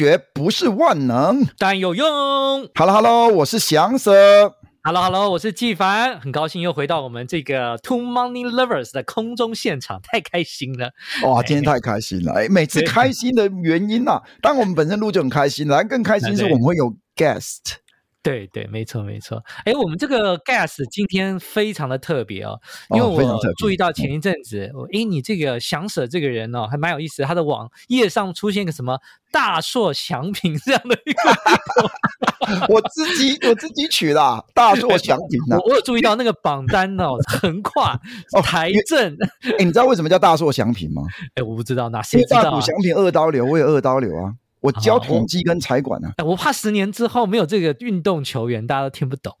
学不是万能，但有用。Hello，Hello，我是祥 Sir。Hello，Hello，我是纪凡。很高兴又回到我们这个 Two Money Lovers 的空中现场，太开心了！哇，今天太开心了！哎，每次开心的原因啊，当我们本身录就很开心，来更开心是我们会有 guest。对对，没错没错。哎，我们这个 guest 今天非常的特别哦，因为我注意到前一阵子，哎，你这个翔 Sir 这个人哦，还蛮有意思。他的网页上出现个什么大硕祥品这样的一个，我自己我自己取的大硕祥品呢。我有注意到那个榜单哦，横跨台政。哎，你知道为什么叫大硕祥品吗？哎，我不知道，哪谁知道？大谷祥平二刀流，我有二刀流啊。我教统计跟财管呢、啊，我怕十年之后没有这个运动球员，大家都听不懂。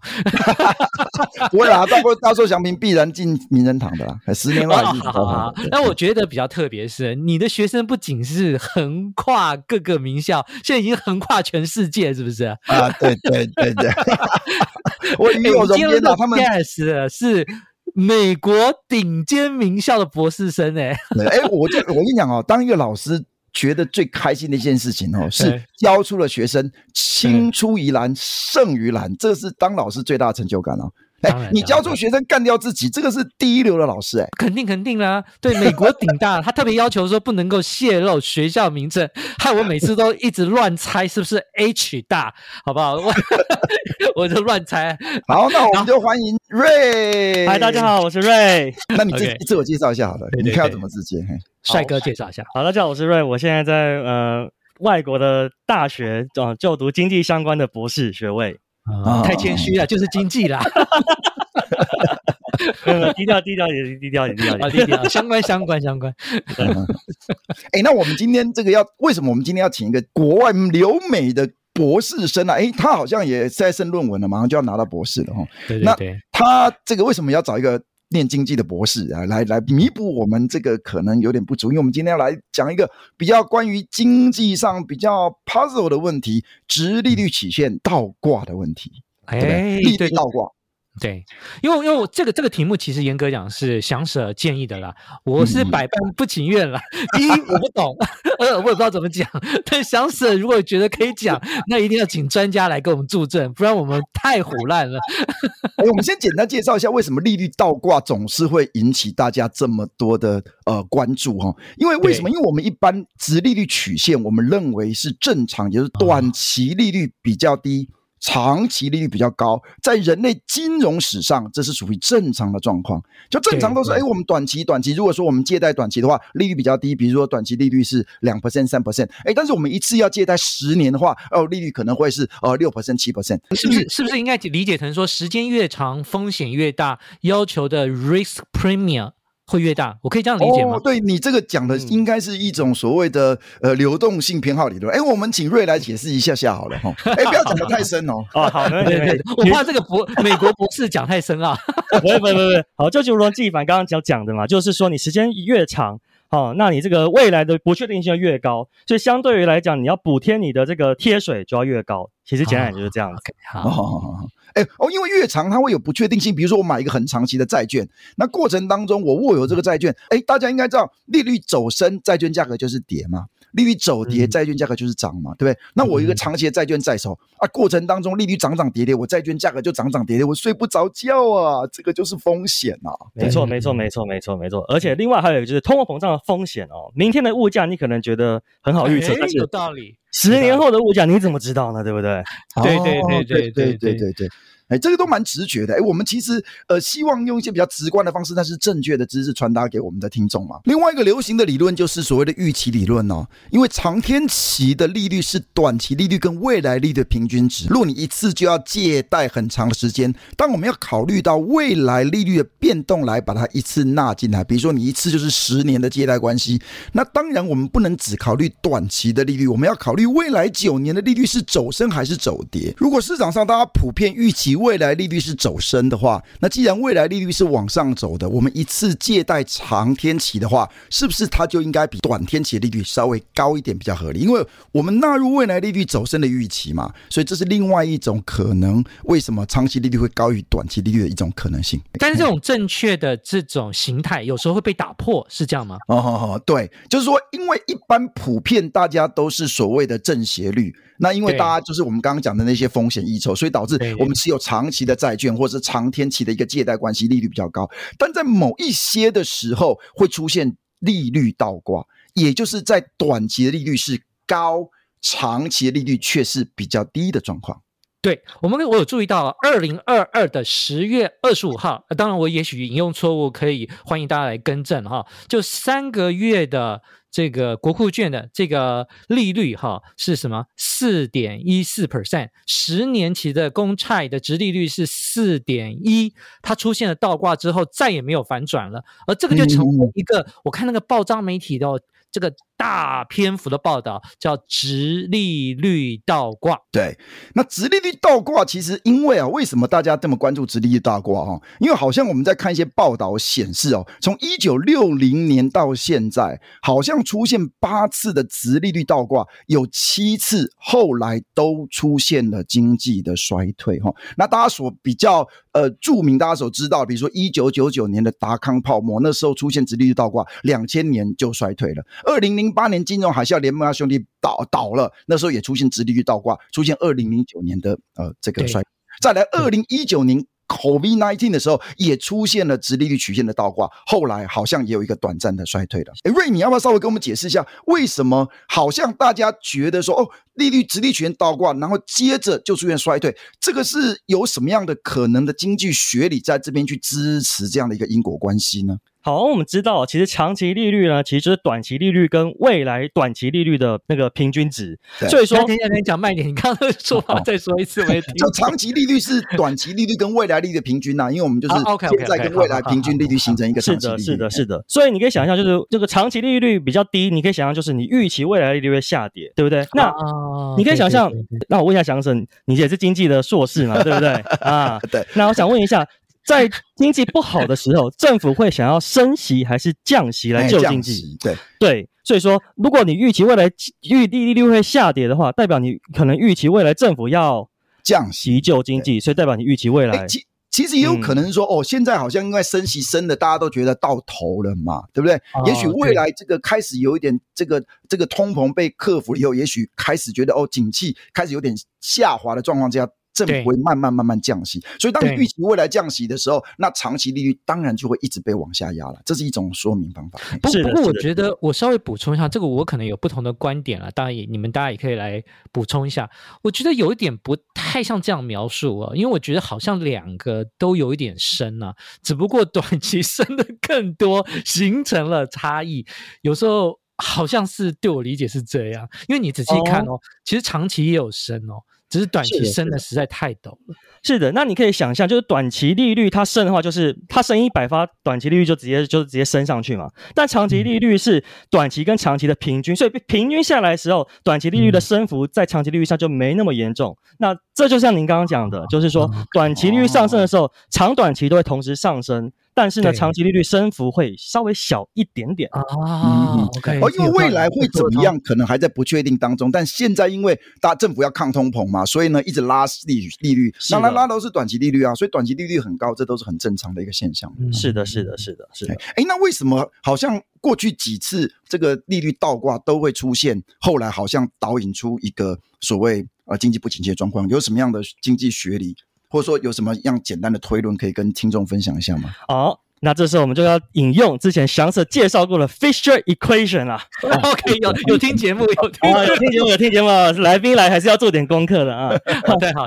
不会啦，大过大硕祥平必然进名人堂的啦。十年后还是好好。那我觉得比较特别是，你的学生不仅是横跨各个名校，现在已经横跨全世界，是不是？啊，对对对对。我与有荣焉的他们是是美国顶尖名校的博士生哎。哎，我就我跟你讲哦，当一个老师。觉得最开心的一件事情哦，是教出了学生青出于蓝胜于蓝，这是当老师最大的成就感哦。哎，你教出学生干掉自己，这个是第一流的老师哎，肯定肯定啦。对，美国顶大他特别要求说不能够泄露学校名称，害我每次都一直乱猜是不是 H 大，好不好？我 我就乱猜。好，那我们就欢迎瑞。嗨，大家好，我是瑞。那你自自我介绍一下好了，你看要怎么自介？帅哥介绍一下。好，大家好，我是瑞，我现在在呃外国的大学啊就读经济相关的博士学位。啊，太谦虚了，就是经济啦。低调低调也是低调也低调啊，低调相关相关相关。哎，那我们今天这个要为什么我们今天要请一个国外留美的博士生啊？哎，他好像也在审论文了，马上就要拿到博士了哈。对对对。那他这个为什么要找一个？念经济的博士啊，来来弥补我们这个可能有点不足，因为我们今天要来讲一个比较关于经济上比较 puzzle 的问题，值利率曲线倒挂的问题，哎，利率倒挂。对，因为因为我这个这个题目其实严格讲是翔 Sir 建议的啦，我是百般不情愿啦。第一我不懂，呃我也不知道怎么讲。但翔 Sir 如果觉得可以讲，那一定要请专家来给我们助阵，不然我们太胡烂了。哎，我们先简单介绍一下为什么利率倒挂总是会引起大家这么多的呃关注哈？因为为什么？因为我们一般直利率曲线，我们认为是正常，也就是短期利率比较低。长期利率比较高，在人类金融史上，这是属于正常的状况。就正常都是，哎，我们短期短期，如果说我们借贷短期的话，利率比较低，比如说短期利率是两 percent、三 percent，哎，但是我们一次要借贷十年的话，哦，利率可能会是呃六 percent、七 percent，是不是？是不是应该理解成说，时间越长，风险越大，要求的 risk premium？会越大，我可以这样理解吗？哦、对你这个讲的应该是一种所谓的、嗯、呃流动性偏好理论。哎，我们请瑞来解释一下下好了哈。哎，不要讲的太深哦。哦，好，对对对，我怕这个博 美国博士讲太深啊。不不不不，好，就如罗纪凡刚刚讲讲的嘛，就是说你时间越长，哦，那你这个未来的不确定性越高，所以相对于来讲，你要补贴你的这个贴水就要越高。其实简单点就是这样子。好，好，好，好。哎哦，因为越长它会有不确定性，比如说我买一个很长期的债券，那过程当中我握有这个债券，哎，大家应该知道利率走升，债券价格就是跌嘛；利率走跌，债券价格就是涨嘛，对不对？那我一个长期的债券在手啊，过程当中利率涨涨跌跌，我债券价格就涨涨跌跌，我睡不着觉啊，这个就是风险啊。没错，没错，没错，没错，没错。而且另外还有一个就是通货膨胀的风险哦，明天的物价你可能觉得很好预测，但是有道理。十年后的物价你怎么知道呢？对不对？对对对对对对对对。哎，这个都蛮直觉的。哎，我们其实呃希望用一些比较直观的方式，但是正确的知识传达给我们的听众嘛。另外一个流行的理论就是所谓的预期理论哦，因为长天期的利率是短期利率跟未来利率的平均值。如果你一次就要借贷很长的时间，当我们要考虑到未来利率的变动来把它一次纳进来，比如说你一次就是十年的借贷关系，那当然我们不能只考虑短期的利率，我们要考虑未来九年的利率是走升还是走跌。如果市场上大家普遍预期未来利率是走升的话，那既然未来利率是往上走的，我们一次借贷长天期的话，是不是它就应该比短天期的利率稍微高一点比较合理？因为我们纳入未来利率走升的预期嘛，所以这是另外一种可能。为什么长期利率会高于短期利率的一种可能性？但是这种正确的这种形态有时候会被打破，是这样吗？哦，对，就是说，因为一般普遍大家都是所谓的正斜率。那因为大家就是我们刚刚讲的那些风险溢酬，所以导致我们持有长期的债券或者是长天期的一个借贷关系利率比较高，但在某一些的时候会出现利率倒挂，也就是在短期的利率是高，长期的利率却是比较低的状况。对，我们我有注意到，二零二二的十月二十五号，当然我也许引用错误，可以欢迎大家来更正哈。就三个月的这个国库券的这个利率哈是什么？四点一四 percent，十年期的公债的值利率是四点一，它出现了倒挂之后再也没有反转了，而这个就成为一个，我看那个报章媒体的这个。大篇幅的报道叫“直利率倒挂”。对，那直利率倒挂其实因为啊，为什么大家这么关注直利率倒挂哈？因为好像我们在看一些报道显示哦，从一九六零年到现在，好像出现八次的直利率倒挂，有七次后来都出现了经济的衰退哈。那大家所比较呃著名，大家所知道，比如说一九九九年的达康泡沫，那时候出现直利率倒挂，两千年就衰退了。二零零八年金融海啸，联盟兄弟倒倒了，那时候也出现直利率倒挂，出现二零零九年的呃这个衰退，再来二零一九年 COVID-19 的时候也出现了直利率曲线的倒挂，后来好像也有一个短暂的衰退了。诶，瑞，你要不要稍微跟我们解释一下，为什么好像大家觉得说哦，利率直利率曲线倒挂，然后接着就出现衰退，这个是有什么样的可能的经济学理在这边去支持这样的一个因果关系呢？好，我们知道，其实长期利率呢，其实就是短期利率跟未来短期利率的那个平均值。所以说，等一下，等一下，讲慢一点，你刚刚的说法 再说一次，我也听。就长期利率是短期利率跟未来利率的平均呐、啊，因为我们就是现在跟未来平均利率形成一个长期利率。是的，是的，是的。所以你可以想象，就是这个长期利率比较低，你可以想象，就是你预期未来利率会下跌，对不对？那你可以想象，那我问一下翔神，你也是经济的硕士嘛，对不对？啊，对。那我想问一下。在经济不好的时候，政府会想要升息还是降息来救经济？对对，所以说，如果你预期未来预利利率会下跌的话，代表你可能预期未来政府要降息救经济，所以代表你预期未来。其其实也有可能说，嗯、哦，现在好像因为升息升的，大家都觉得到头了嘛，对不对？哦、也许未来这个开始有一点这个这个通膨被克服以后，也许开始觉得哦，景气开始有点下滑的状况之下。政府会慢慢慢慢降息，所以当你预期未来降息的时候，那长期利率当然就会一直被往下压了。这是一种说明方法。不不过，我觉得我稍微补充一下，这个我可能有不同的观点了。当然也，你们大家也可以来补充一下。我觉得有一点不太像这样描述啊，因为我觉得好像两个都有一点升啊，只不过短期升的更多，形成了差异。有时候好像是对我理解是这样，因为你仔细看哦，哦其实长期也有升哦。只是短期升的实在太陡了。是的，那你可以想象，就是短期利率它升的话，就是它升一百发，短期利率就直接就直接升上去嘛。但长期利率是短期跟长期的平均，所以平均下来的时候，短期利率的升幅在长期利率上就没那么严重。那这就像您刚刚讲的，就是说短期利率上升的时候，长短期都会同时上升。但是呢，长期利率升幅会稍微小一点点啊。嗯，OK。哦，因为未来会怎么样，可能还在不确定当中。但现在因为大政府要抗通膨嘛，所以呢，一直拉利利率，当然拉都是短期利率啊，所以短期利率很高，这都是很正常的一个现象。是的，是的，是的，是的。哎，那为什么好像过去几次这个利率倒挂都会出现，后来好像导引出一个所谓呃经济不景气的状况？有什么样的经济学理？或者说有什么样简单的推论可以跟听众分享一下吗？好，那这时候我们就要引用之前翔 Sir 介绍过的 Fisher Equation 啦。OK，有有听节目，有听有听节目，有听节目，来宾来还是要做点功课的啊。太，好，太好。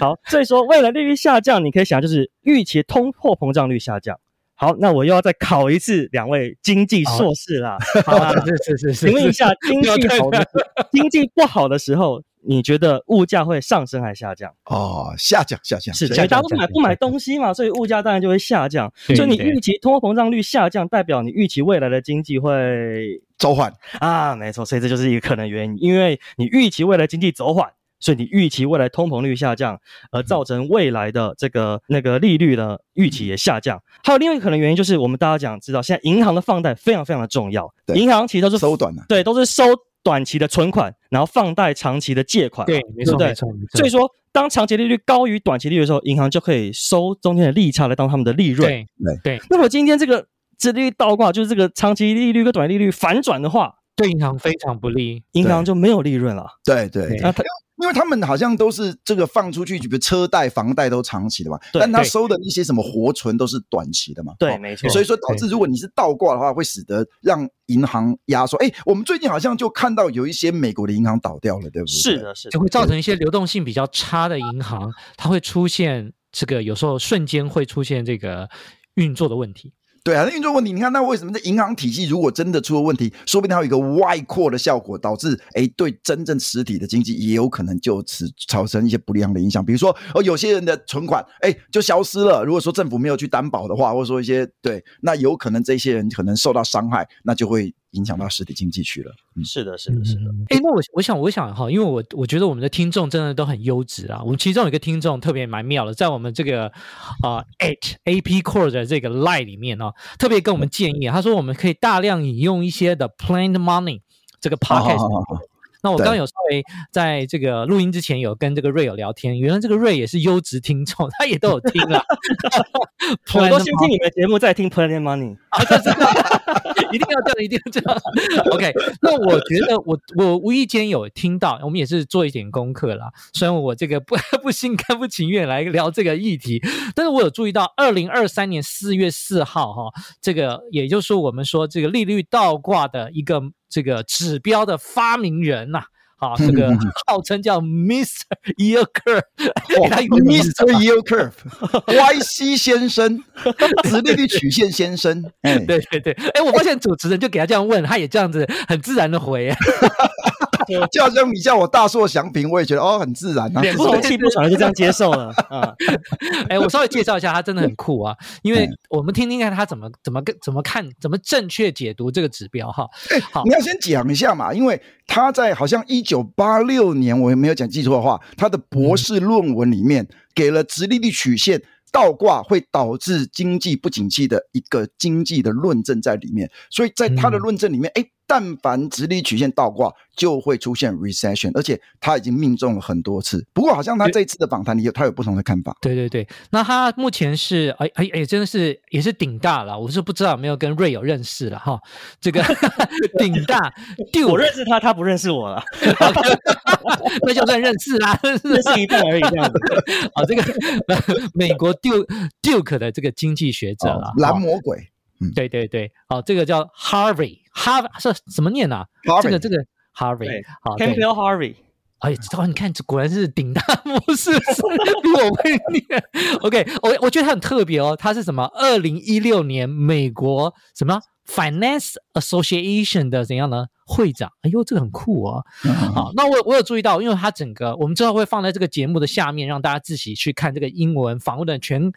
好，所以说未来利率下降，你可以想就是预期通货膨胀率下降。好，那我又要再考一次两位经济硕士啦。好，是是是是。请问一下，经济好的经济不好的时候。你觉得物价会上升还是下降？哦，下降，下降。是的，因为大家都不买不买东西嘛，所以物价当然就会下降。所以你预期通货膨胀率下降，代表你预期未来的经济会走缓啊，没错。所以这就是一个可能原因，因为你预期未来经济走缓，所以你预期未来通膨率下降，而造成未来的这个那个利率的预期也下降。还有另外一个可能原因就是，我们大家讲知道，现在银行的放贷非常非常的重要，银行其实都是收短的，对，都是收短期的存款，然后放贷长期的借款，对，没错，没错，所以说，当长期利率高于短期利率的时候，银行就可以收中间的利差来当他们的利润。对，对。那么今天这个殖利率倒挂，就是这个长期利率跟短利率反转的话，对银行非常不利，银行就没有利润了。对对，那他。因为他们好像都是这个放出去，比如车贷、房贷都长期的嘛，但他收的一些什么活存都是短期的嘛。对，没错。所以说导致如果你是倒挂的话，会使得让银行压缩。哎，我们最近好像就看到有一些美国的银行倒掉了，对不对？是的，是的，就会造成一些流动性比较差的银行，它会出现这个有时候瞬间会出现这个运作的问题。对啊，那运作问题，你看，那为什么这银行体系如果真的出了问题，说不定它有一个外扩的效果，导致哎，对真正实体的经济也有可能就此产生一些不良的影响。比如说，哦，有些人的存款哎就消失了，如果说政府没有去担保的话，或者说一些对，那有可能这些人可能受到伤害，那就会。影响到实体经济去了，嗯，是的，是的，是的。哎，那我我想，我想哈，因为我我觉得我们的听众真的都很优质啊。我们其中有一个听众特别蛮妙的，在我们这个啊 at AP Core 的这个 line 里面呢，特别跟我们建议，他说我们可以大量引用一些的 Planned Money 这个 podcast。那我刚刚有稍微在这个录音之前有跟这个瑞有聊天，原来这个瑞也是优质听众，他也都有听了。我都先听你们节目，再听 Planet Money。啊，这这 一定要这样，一定要这样。OK，那我觉得我我无意间有听到，我们也是做一点功课啦。虽然我这个不 不心甘不情愿来聊这个议题，但是我有注意到，二零二三年四月四号哈，这个也就是我们说这个利率倒挂的一个。这个指标的发明人呐、好，这个号称叫 Mr. Yield Curve，Mr. Yield Curve，YC 先生，直立率曲线先生，哎，对对对，哎，我发现主持人就给他这样问，他也这样子很自然的回。就好像你叫我大硕祥平，我也觉得哦很自然啊，脸不红气不喘就这样接受了 啊。哎，我稍微介绍一下，他真的很酷啊，因为我们听听看他怎么怎么跟怎么看怎么正确解读这个指标哈。哎，好，你要先讲一下嘛，因为他在好像一九八六年，我也没有讲记错的话，他的博士论文里面给了直立率曲线倒挂会导致经济不景气的一个经济的论证在里面，所以在他的论证里面，哎。但凡直立曲线倒挂，就会出现 recession，而且他已经命中了很多次。不过，好像他这一次的访谈里有他有不同的看法。对对对，那他目前是哎哎哎，真的是也是顶大了。我是不知道有没有跟瑞友认识了哈。这个 顶大，我认识他，他不认识我了，那就算认识啦，认识一半而已这样子。好，这个美国 Duke Duke 的这个经济学者啊，蓝魔鬼。嗯，对对对，哦，这个叫 Harvey，哈是怎么念啊？Harvey 这个这个 Harvey，好，Campbell Harvey，哎，哦，你看，这果然是顶大模式，比我会念。OK，我我觉得他很特别哦，他是什么？二零一六年美国什么 Finance Association 的怎样呢？会长，哎呦，这个很酷哦。好，那我我有注意到，因为他整个我们之后会放在这个节目的下面，让大家自己去看这个英文访问的全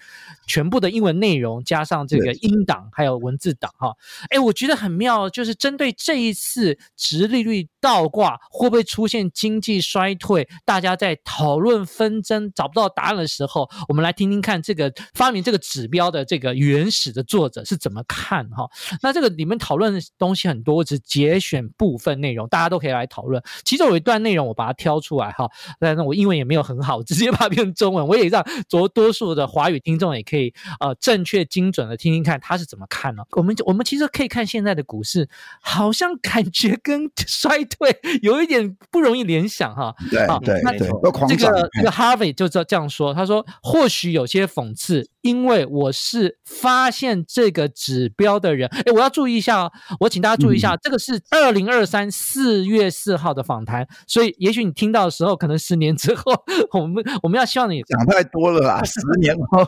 全部的英文内容，加上这个音档还有文字档哈。哎，我觉得很妙，就是针对这一次殖利率倒挂会不会出现经济衰退，大家在讨论纷争找不到答案的时候，我们来听听看这个发明这个指标的这个原始的作者是怎么看哈。那这个里面讨论的东西很多，我只节选。部分内容大家都可以来讨论，其中有一段内容我把它挑出来哈，但是我英文也没有很好，直接把它变成中文，我也让多多数的华语听众也可以呃正确精准的听听看他是怎么看呢？我们我们其实可以看现在的股市，好像感觉跟衰退有一点不容易联想哈。对对对，这个这个 Harvey 就这这样说，他说或许有些讽刺。因为我是发现这个指标的人，哎，我要注意一下哦，我请大家注意一下，嗯、这个是二零二三四月四号的访谈，所以也许你听到的时候，可能十年之后，我们我们要希望你讲太多了啦，十年后，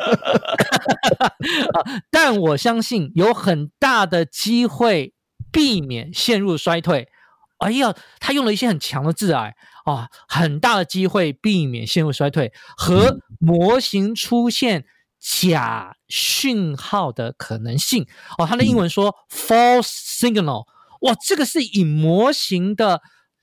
但我相信有很大的机会避免陷入衰退。哎呀，他用了一些很强的字哎，啊，很大的机会避免陷入衰退和模型出现。假讯号的可能性哦，它的英文说 false signal，哇，这个是以模型的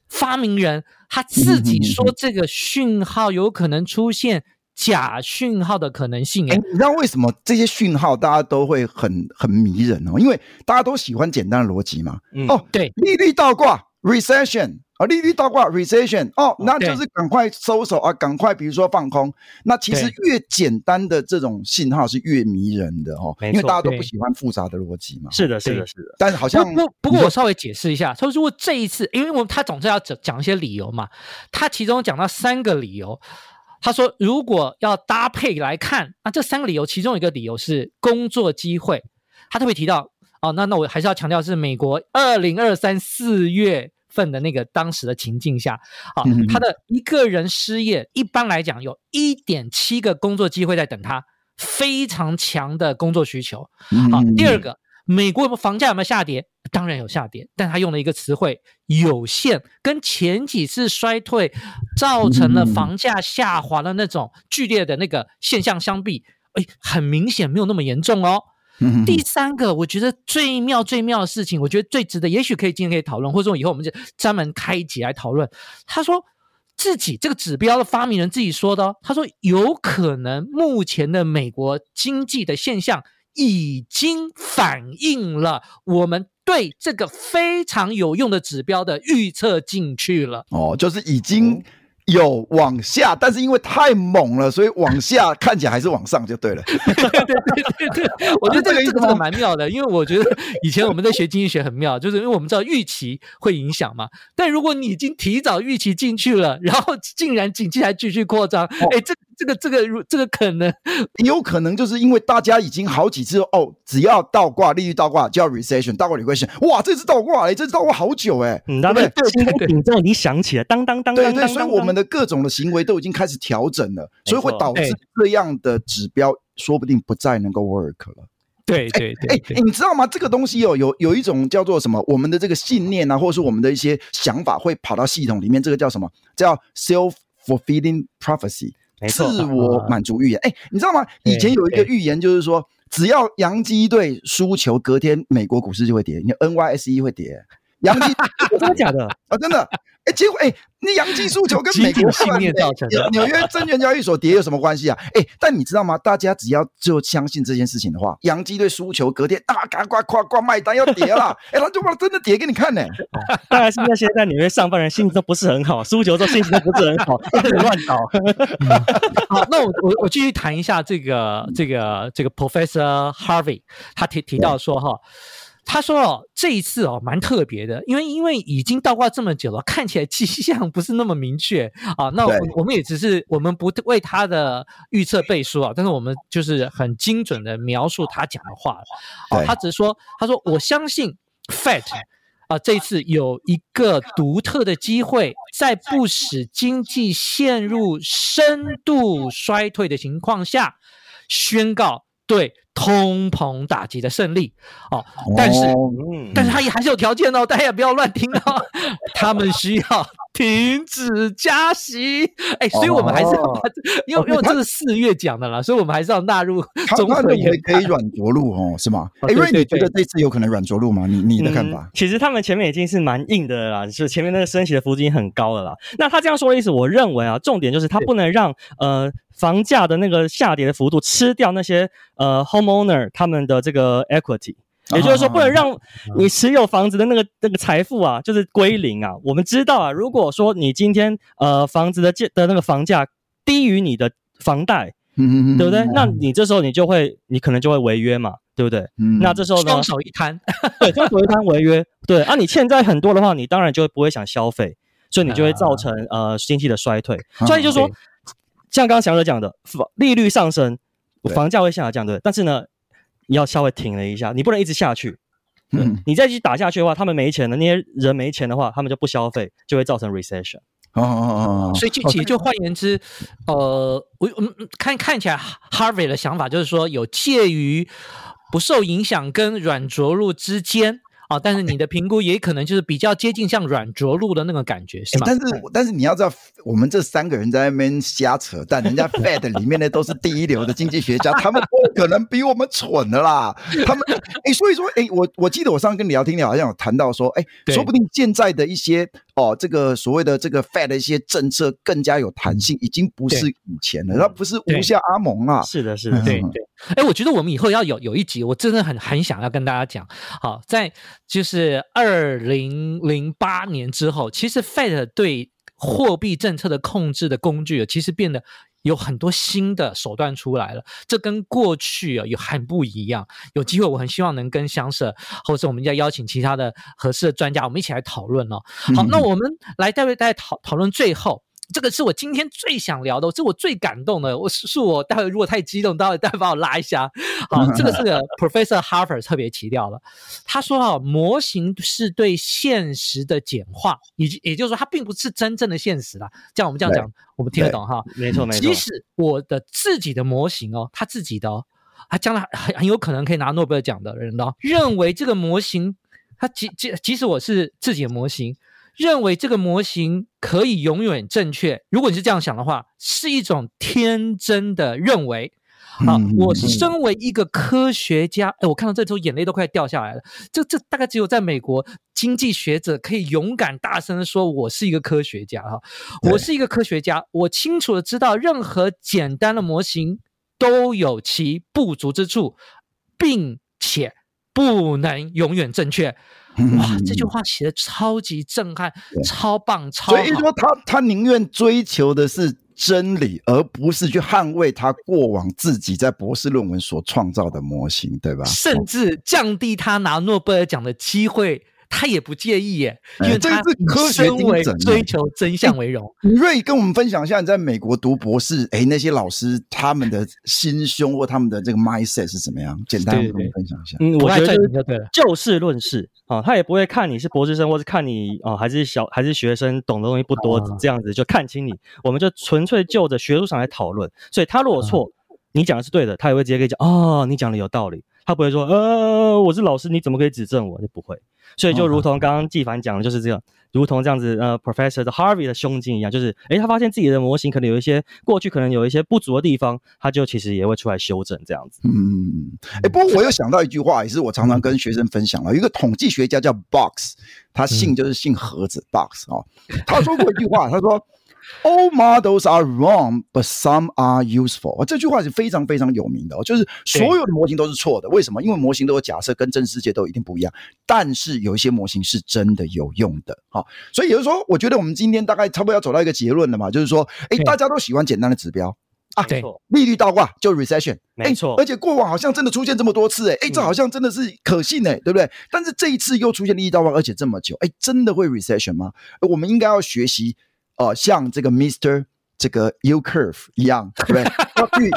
发明人他自己说这个讯号有可能出现假讯号的可能性。哎，你知道为什么这些讯号大家都会很很迷人哦？因为大家都喜欢简单的逻辑嘛。嗯、哦，对，利率倒挂，recession。啊，利率倒挂 recession 哦，那就是赶快收手啊，赶快比如说放空。那其实越简单的这种信号是越迷人的哦，因为大家都不喜欢复杂的逻辑嘛。是的，是的，是的。但是好像不不，不过我稍微解释一下，他说如果这一次，因为我他总是要讲讲一些理由嘛，他其中讲到三个理由。他说如果要搭配来看，那这三个理由其中一个理由是工作机会，他特别提到哦，那那我还是要强调是美国二零二三四月。份的那个当时的情境下，好，他的一个人失业，一般来讲有一点七个工作机会在等他，非常强的工作需求。好，第二个，美国房价有没有下跌？当然有下跌，但他用了一个词汇“有限”，跟前几次衰退造成了房价下滑的那种剧烈的那个现象相比，哎，很明显没有那么严重哦。第三个，我觉得最妙最妙的事情，我觉得最值得，也许可以今天可以讨论，或者说以后我们就专门开一集来讨论。他说自己这个指标的发明人自己说的哦，他说有可能目前的美国经济的现象已经反映了我们对这个非常有用的指标的预测进去了。哦，就是已经。有往下，但是因为太猛了，所以往下看起来还是往上就对了。对对对对对，我觉得这个意思蛮妙的，因为我觉得以前我们在学经济学很妙，就是因为我们知道预期会影响嘛。但如果你已经提早预期进去了，然后竟然景气还继续扩张，哎、哦，这。这个这个这个可能有可能就是因为大家已经好几次哦，只要倒挂利率倒挂就要 recession，倒挂 recession，哇，这次倒挂哎，这次倒挂好久哎，嗯，对不对？对对对，之后你想起来，当当当当当，对对，所以我们的各种的行为都已经开始调整了，所以会导致这样的指标说不定不再能够 work 了。对对对，哎，你知道吗？这个东西哦，有有一种叫做什么？我们的这个信念啊，或者是我们的一些想法会跑到系统里面，这个叫什么？叫 self-fulfilling prophecy。自我满足预言，哎、欸，你知道吗？以前有一个预言，就是说，只要洋基队输球，隔天美国股市就会跌，你 NYSE 会跌。洋基 真的假的 啊？真的？哎、欸，结果哎。欸那洋基 诉求跟美国信念造成的纽约 证券交易所跌有什么关系啊？哎，但你知道吗？大家只要就相信这件事情的话，洋基队输球隔天啊，赶快快快卖单要跌了，哎，他就把真的跌给你看呢。当然是那些在纽约上班人心情都不是很好，输球之后心情都不是很好，一直乱搞。好，那我我我继续谈一下这个这个这个 Professor Harvey，他提提到说哈。他说：“哦，这一次哦，蛮特别的，因为因为已经倒挂这么久了，看起来迹象不是那么明确啊。那我我们也只是我们不为他的预测背书啊，但是我们就是很精准的描述他讲的话。啊，他只是说，他说我相信 Fed 啊，这一次有一个独特的机会，在不使经济陷入深度衰退的情况下，宣告对。”通膨打击的胜利哦，但是，嗯、但是他也还是有条件哦，大家也不要乱听哦。他们需要停止加息，哎，所以我们还是要把，因为因为这是四月讲的啦，所以我们还是要纳入。他们认为可以软着陆哦，是吗？哎，因为你觉得这次有可能软着陆吗？你你的看法？嗯、其实他们前面已经是蛮硬的啦，就是前面那个升息的幅度已经很高了啦。那他这样说的意思，我认为啊，重点就是他不能让呃。房价的那个下跌的幅度吃掉那些呃 homeowner 他们的这个 equity，也就是说不能让你持有房子的那个那个财富啊，就是归零啊。我们知道啊，如果说你今天呃房子的价的那个房价低于你的房贷，嗯，对不对？那你这时候你就会你可能就会违约嘛，对不对？嗯，那这时候呢，双手一摊，对，双手一摊违约，对啊，你欠债很多的话，你当然就会不会想消费，所以你就会造成呃经济的衰退。所以就是说。像刚刚翔哥讲的，利率上升，房价会下降，对。但是呢，你要稍微停了一下，你不能一直下去。嗯，你再去打下去的话，他们没钱了，那些人没钱的话，他们就不消费，就会造成 recession。哦哦哦哦。所以就其实就换言之，呃，我嗯看看起来 Harvey 的想法就是说，有介于不受影响跟软着陆之间。哦，但是你的评估也可能就是比较接近像软着陆的那个感觉，是吗？但是但是你要知道，我们这三个人在那边瞎扯淡，人家 Fed 里面的都是第一流的经济学家，他们不可能比我们蠢的啦。他们哎，所以说哎，我我记得我上次跟你聊天，你好像有谈到说，哎，说不定现在的一些哦，这个所谓的这个 Fed 的一些政策更加有弹性，已经不是以前了，它不是无下阿蒙了。是的，是的，对对。哎，我觉得我们以后要有有一集，我真的很很想要跟大家讲。好，在就是二零零八年之后，其实 Fed 对货币政策的控制的工具，其实变得。有很多新的手段出来了，这跟过去啊有很不一样。有机会，我很希望能跟香舍，或者我们再邀请其他的合适的专家，我们一起来讨论哦。好，那我们来再为大家讨讨论最后。这个是我今天最想聊的，这是我最感动的。我是我待会如果太激动，待会待会把我拉一下。好，这个是个 Professor Harvard 特别提到了，他说啊，模型是对现实的简化，也也就是说，它并不是真正的现实啦。这样我们这样讲，我们听得懂哈？没错没错。即使我的自己的模型哦，他自己的哦，他将来很很有可能可以拿诺贝尔奖的人哦，认为这个模型，他即即即使我是自己的模型。认为这个模型可以永远正确，如果你是这样想的话，是一种天真的认为。好，我身为一个科学家，哎，我看到这时候眼泪都快掉下来了。这这大概只有在美国，经济学者可以勇敢大声的说：“我是一个科学家。”哈，我是一个科学家，我清楚的知道，任何简单的模型都有其不足之处，并且不能永远正确。哇，这句话写的超级震撼，超棒，超好。所以说他他宁愿追求的是真理，而不是去捍卫他过往自己在博士论文所创造的模型，对吧？甚至降低他拿诺贝尔奖的机会。他也不介意耶，因为这是科学为追求真相为荣。瑞跟我们分享一下你在美国读博士，哎，那些老师他们的心胸或他们的这个 mindset 是怎么样？简单跟我们分享一下。嗯，我觉得就对了，就事论事啊，他也不会看你是博士生，或是看你啊还是小还是学生，懂的东西不多，这样子就看清你。我们就纯粹就着学术上来讨论。所以他如果错，你讲的是对的，他也会直接跟你讲，哦，你讲的有道理。他不会说，呃，我是老师，你怎么可以指正我？就不会。所以就如同刚刚纪凡讲的，就是这样，如同这样子，呃，Professor 的 Harvey 的胸襟一样，就是，诶，他发现自己的模型可能有一些过去可能有一些不足的地方，他就其实也会出来修正这样子。嗯，诶，不过我又想到一句话，也是我常常跟学生分享了，有一个统计学家叫 Box，他姓就是姓盒子 Box 哦，他说过一句话，他说。All models are wrong, but some are useful。这句话是非常非常有名的哦，就是所有的模型都是错的。为什么？因为模型都有假设，跟真实世界都一定不一样。但是有一些模型是真的有用的。好，所以也就是说，我觉得我们今天大概差不多要走到一个结论了嘛，就是说，哎，大家都喜欢简单的指标啊，对，利率倒挂就 recession，没错。而且过往好像真的出现这么多次，哎，哎，这好像真的是可信哎，对不对？但是这一次又出现利率倒挂，而且这么久，哎，真的会 recession 吗？我们应该要学习。哦、呃，像这个 Mr. 这个 U Curve 一样，对不对？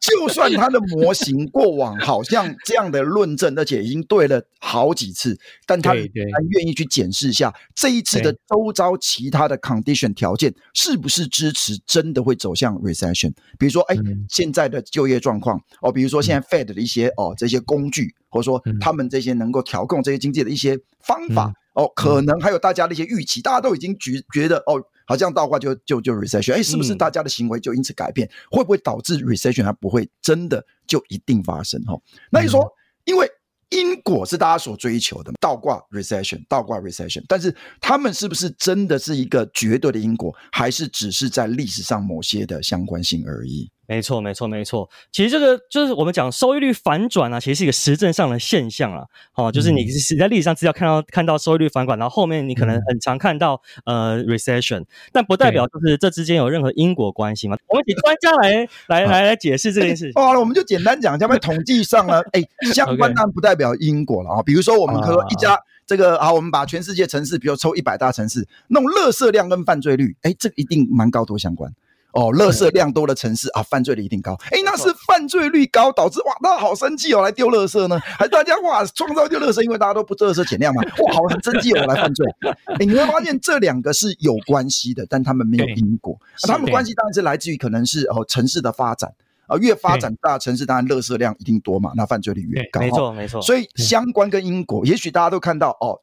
就算他的模型过往好像这样的论证，而且已经对了好几次，但他还愿意去检视一下这一次的周遭其他的 condition 条件是不是支持真的会走向 recession。比如说，哎，现在的就业状况哦，比如说现在 Fed 的一些哦这些工具，或者说他们这些能够调控这些经济的一些方法。哦，可能还有大家的一些预期，大家都已经觉觉得哦，好像倒挂就就就 recession，哎，是不是大家的行为就因此改变？嗯、会不会导致 recession 它不会真的就一定发生？哈、哦，那你说，嗯、因为因果是大家所追求的，倒挂 recession，倒挂 recession，但是他们是不是真的是一个绝对的因果，还是只是在历史上某些的相关性而已？没错，没错，没错。其实这个就是我们讲收益率反转啊，其实是一个实证上的现象啊。哦，就是你是在历史上资料看到看到收益率反转，然后后面你可能很常看到呃 recession，但不代表就是这之间有任何因果关系嘛。我们请专家来来来来解释这件事情。好了，我们就简单讲，下面统计上呢，哎，相关当然不代表因果了啊。比如说我们可说一家这个啊，我们把全世界城市，比如抽一百大城市，那种垃圾量跟犯罪率，哎，这个一定蛮高度相关。哦，垃圾量多的城市啊，犯罪率一定高。哎，那是犯罪率高导致哇，大家好生气哦，来丢垃圾呢？还是大家哇，创造丢垃圾，因为大家都不垃圾减量嘛？哇，好生气哦，来犯罪。哎，你会发现这两个是有关系的，但他们没有因果。他们关系当然是来自于可能是哦城市的发展啊，越发展大城市当然垃圾量一定多嘛，那犯罪率越高。没错没错。所以相关跟因果，也许大家都看到哦，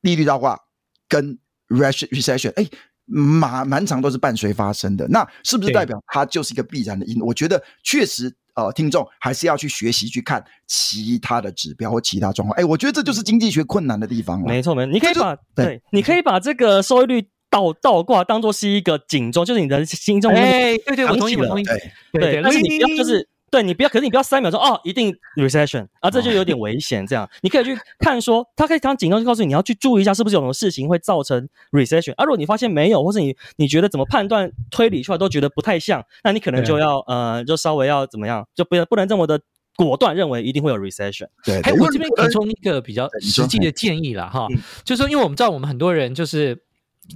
利率倒挂跟 recession 哎。蛮蛮常都是伴随发生的，那是不是代表它就是一个必然的因？我觉得确实呃听众还是要去学习去看其他的指标或其他状况。哎，我觉得这就是经济学困难的地方了。没错，没错，你可以把对，对，你可以把这个收益率倒倒挂当做是一个警钟，就是你的心中哎，对对，我同意，我同意，对对，但是你不要就是。对，你不要，可是你不要三秒钟哦，一定 recession 啊，这就有点危险。这样，你可以去看说，他可以当警告，就告诉你，你要去注意一下，是不是有什么事情会造成 recession。啊，如果你发现没有，或是你你觉得怎么判断推理出来都觉得不太像，那你可能就要呃，就稍微要怎么样，就不要不能这么的果断认为一定会有 recession。对，哎，我这边补充一个比较实际的建议了哈，就是说，因为我们知道我们很多人就是。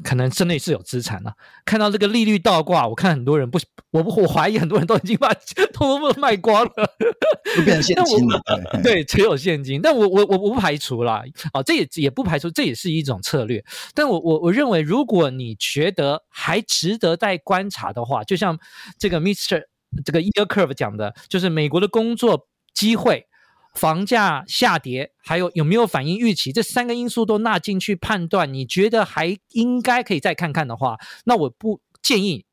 可能真的是有资产了，看到这个利率倒挂，我看很多人不，我不，我怀疑很多人都已经把 通通卖光了，都变成现金了。对，只有现金。但我我我不排除啦，啊，这也也不排除，这也是一种策略。但我我我认为，如果你觉得还值得再观察的话，就像这个 Mister 这个 Yield Curve 讲的，就是美国的工作机会。房价下跌，还有有没有反映预期，这三个因素都纳进去判断，你觉得还应该可以再看看的话，那我不建议。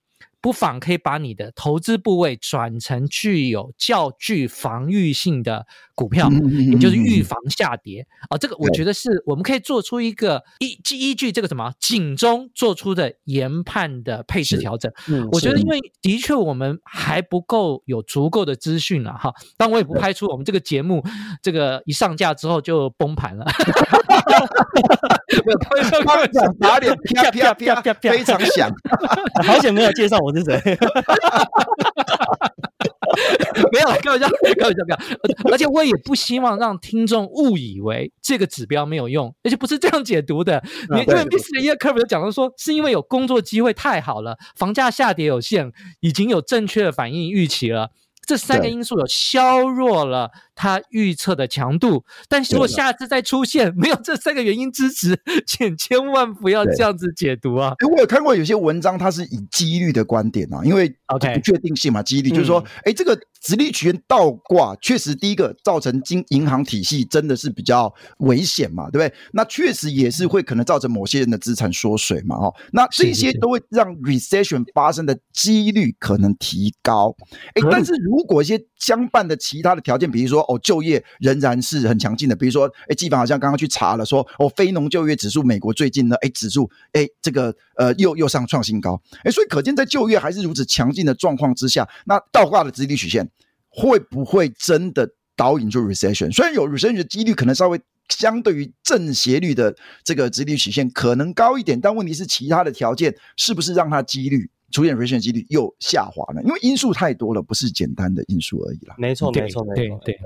不妨可以把你的投资部位转成具有较具防御性的股票，也就是预防下跌啊。这个我觉得是我们可以做出一个依依据这个什么警钟做出的研判的配置调整。我觉得因为的确我们还不够有足够的资讯了哈。但我也不排除我们这个节目这个一上架之后就崩盘了。没有，他会讲打脸，啪啪啪啪，非常响。好险没有介绍我是谁。没有，开玩笑，开玩笑，不要。而且我也不希望让听众误以为这个指标没有用，而且不是这样解读的。因为 Mr. Yield Curve 讲到说，是因为有工作机会太好了，房价下跌有限，已经有正确的反应预期了。这三个因素有削弱了他预测的强度，但是如果下次再出现没有这三个原因支持，请千万不要这样子解读啊！我有看过有些文章，它是以几率的观点啊，因为不确定性嘛，几率。就是说，哎，这个殖利率曲线倒挂确实第一个造成金银行体系真的是比较危险嘛，对不对？那确实也是会可能造成某些人的资产缩水嘛，哦，那这些都会让 recession 发生的几率可能提高，哎，但是如果一些相伴的其他的条件，比如说哦，就业仍然是很强劲的，比如说，哎，基本好像刚刚去查了说，哦，非农就业指数，美国最近呢，哎，指数，哎，这个呃，又又上创新高，哎，所以可见在就业还是如此强劲的状况之下，那倒挂的殖利率曲线会不会真的导引出 recession？虽然有 recession 的几率可能稍微相对于正斜率的这个殖利率曲线可能高一点，但问题是其他的条件是不是让它几率？出现 recession 几率又下滑了，因为因素太多了，不是简单的因素而已啦。没错，没错，没错，对。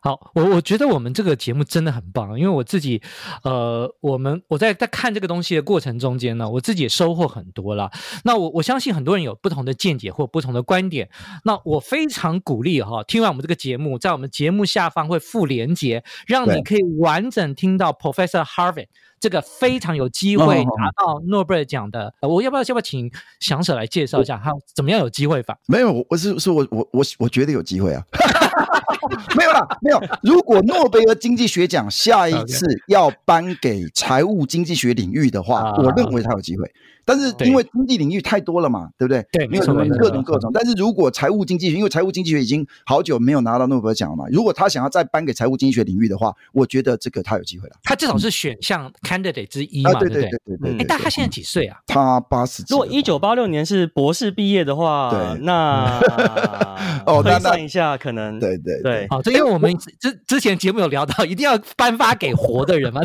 好，我我觉得我们这个节目真的很棒，因为我自己，呃，我们我在在看这个东西的过程中间呢，我自己也收获很多了。那我我相信很多人有不同的见解或不同的观点，那我非常鼓励哈，听完我们这个节目，在我们节目下方会附连结，让你可以完整听到 Professor Harvin。这个非常有机会拿到诺贝尔奖的，哦、我要不要要不要请翔 Sir 来介绍一下他怎么样有机会法？没有，我是是我我我我觉得有机会啊，没有啦，没有。如果诺贝尔经济学奖下一次要颁给财务经济学领域的话，我认为他有机会。但是因为经济领域太多了嘛，对不对？对，没有什么各种各种。但是如果财务经济学，因为财务经济学已经好久没有拿到诺贝尔奖了嘛，如果他想要再颁给财务经济学领域的话，我觉得这个他有机会了。他至少是选项 candidate 之一嘛，对对对对对。哎，但他现在几岁啊？他八十几。如果一九八六年是博士毕业的话，对，那 哦，那算一下可能对对对。好，这因为我们之之前节目有聊到，一定要颁发给活的人嘛，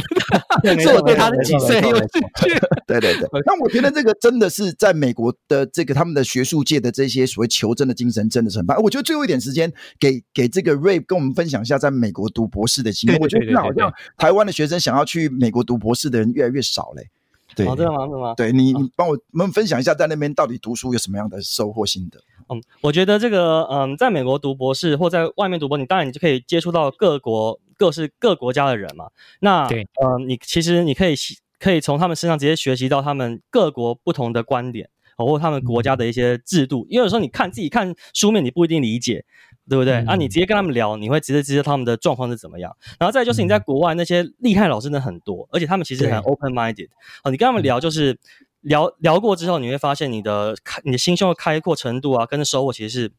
所以我对他的几岁很有兴趣。对对对。但我觉得这个真的是。在美国的这个他们的学术界的这些所谓求真的精神真的是很棒。我觉得最后一点时间给给这个 Ray 跟我们分享一下在美国读博士的经验。我觉得好像台湾的学生想要去美国读博士的人越来越少嘞。对，真的吗？真的吗？对你，你帮我们分享一下在那边到底读书有什么样的收获心得？嗯，我觉得这个嗯，在美国读博士或在外面读博，你当然你就可以接触到各国各式各国家的人嘛。那对，嗯，你其实你可以。可以从他们身上直接学习到他们各国不同的观点，包括他们国家的一些制度。因为有时候你看自己看书面，你不一定理解，对不对？啊，你直接跟他们聊，你会直接知道他们的状况是怎么样。然后再就是你在国外那些厉害老师真的很多，而且他们其实很 open minded。哦，你跟他们聊就是聊聊过之后，你会发现你的开你的心胸的开阔程度啊，跟收获其实是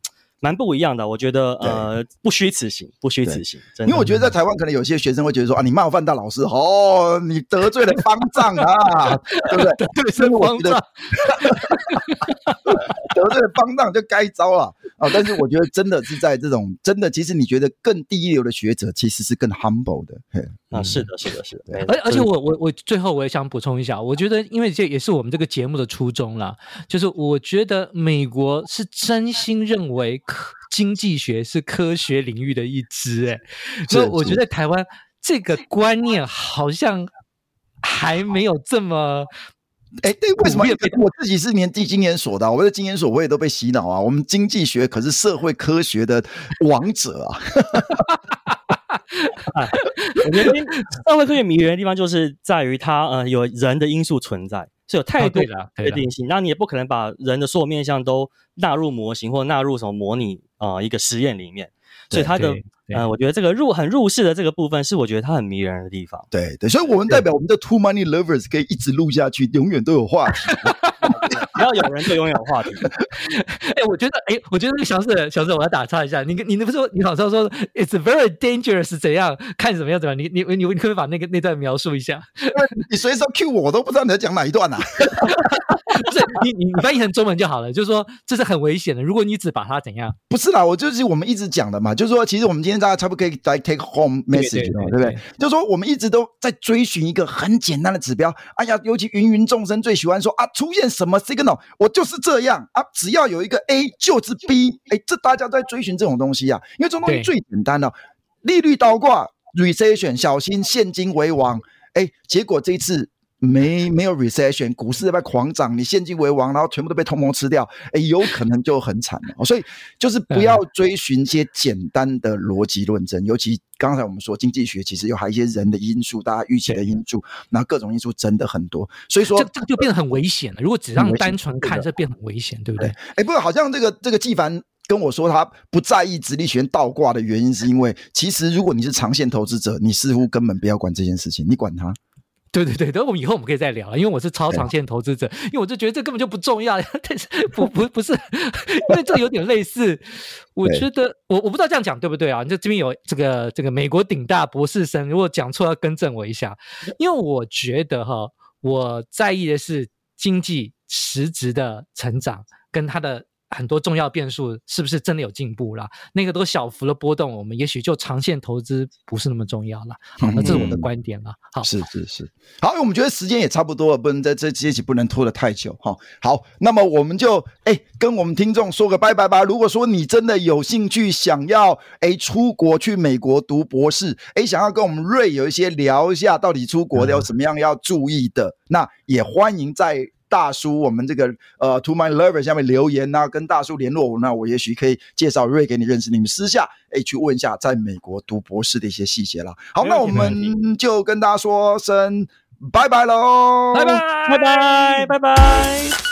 蛮不一样的。我觉得呃，不虚此行，不虚此行。真的，因为我觉得在台湾，可能有些学生会觉得说啊，你冒犯到老师，哦，你得罪了方丈啊，对不对？得罪方丈，得罪了方丈就该遭了啊。但是我觉得真的是在这种真的，其实你觉得更第一流的学者，其实是更 humble 的。啊，是的，是的，是的。而而且我我我最后我也想补充一下，我觉得因为这也是我们这个节目的初衷啦，就是我觉得美国是真心认为科经济学是科学领域的一支，哎，所以我觉得台湾这个观念好像还没有这么，哎，对，为什么？我自己是年经经验所的，我在经验所我也都被洗脑啊，我们经济学可是社会科学的王者啊。我觉得社会科学迷人的地方就是在于它呃有人的因素存在，是有太多的确定性。那你也不可能把人的所有面向都纳入模型或纳入什么模拟啊、呃、一个实验里面，所以它的呃，我觉得这个入很入世的这个部分是我觉得它很迷人的地方。对对，所以我们代表我们的 Too Money Lovers 可以一直录下去，永远都有话题。只要有人就永远有话题。哎、欸，我觉得，哎、欸，我觉得那个小四，小四，我要打岔一下。你，你，那不是说你好像说 "It's very dangerous" 怎样？看怎么样？怎么样？你，你，你，你可以把那个那段描述一下。你随时 cue 我，我都不知道你在讲哪一段啊。不是你，你，你翻译成中文就好了。就是说，这是很危险的。如果你只把它怎样？不是啦，我就是我们一直讲的嘛。就是说，其实我们今天大家差不多可以来 take home message，对，对，对，对，对不对？就是说，我们一直都在追寻一个很简单的指标。哎呀，尤其芸芸众生最喜欢说啊，出现什么 signal，我就是这样啊，只要有一个 A 就是 B。哎，这大家都在追寻这种东西啊，因为这种东西最简单了，利率倒挂，recession，小心现金为王。哎，结果这一次。没没有 recession，股市在狂涨，你现金为王，然后全部都被通膨吃掉，哎，有可能就很惨了。所以就是不要追寻一些简单的逻辑论证，尤其刚才我们说经济学其实有还有一些人的因素，大家预期的因素，然后各种因素真的很多，所以说这这个就变得很危险了。如果只让单纯看，这变很危险，对不对？哎，不过好像这个这个纪凡跟我说，他不在意直立权倒挂的原因，是因为其实如果你是长线投资者，你似乎根本不要管这件事情，你管它。对对对，等我们以后我们可以再聊，因为我是超长线投资者，因为我就觉得这根本就不重要，但是不不不是，因为这有点类似，我觉得我我不知道这样讲对不对啊？就这边有这个这个美国顶大博士生，如果讲错要更正我一下，因为我觉得哈，我在意的是经济实质的成长跟它的。很多重要变数是不是真的有进步了？那个都小幅的波动，我们也许就长线投资不是那么重要了。好，那这是我的观点了。好，是是是。好，我们觉得时间也差不多了，不能在这这一期不能拖得太久哈。好，那么我们就哎跟我们听众说个拜拜吧。如果说你真的有兴趣想要哎出国去美国读博士，哎想要跟我们 Ray 有一些聊一下，到底出国有什么样要注意的，嗯、那也欢迎在。大叔，我们这个呃，To My Lover 下面留言呐、啊，跟大叔联络，那我也许可以介绍 Ray 给你认识，你们私下哎去问一下在美国读博士的一些细节了。好，那我们就跟大家说声拜拜喽，拜拜拜拜拜拜。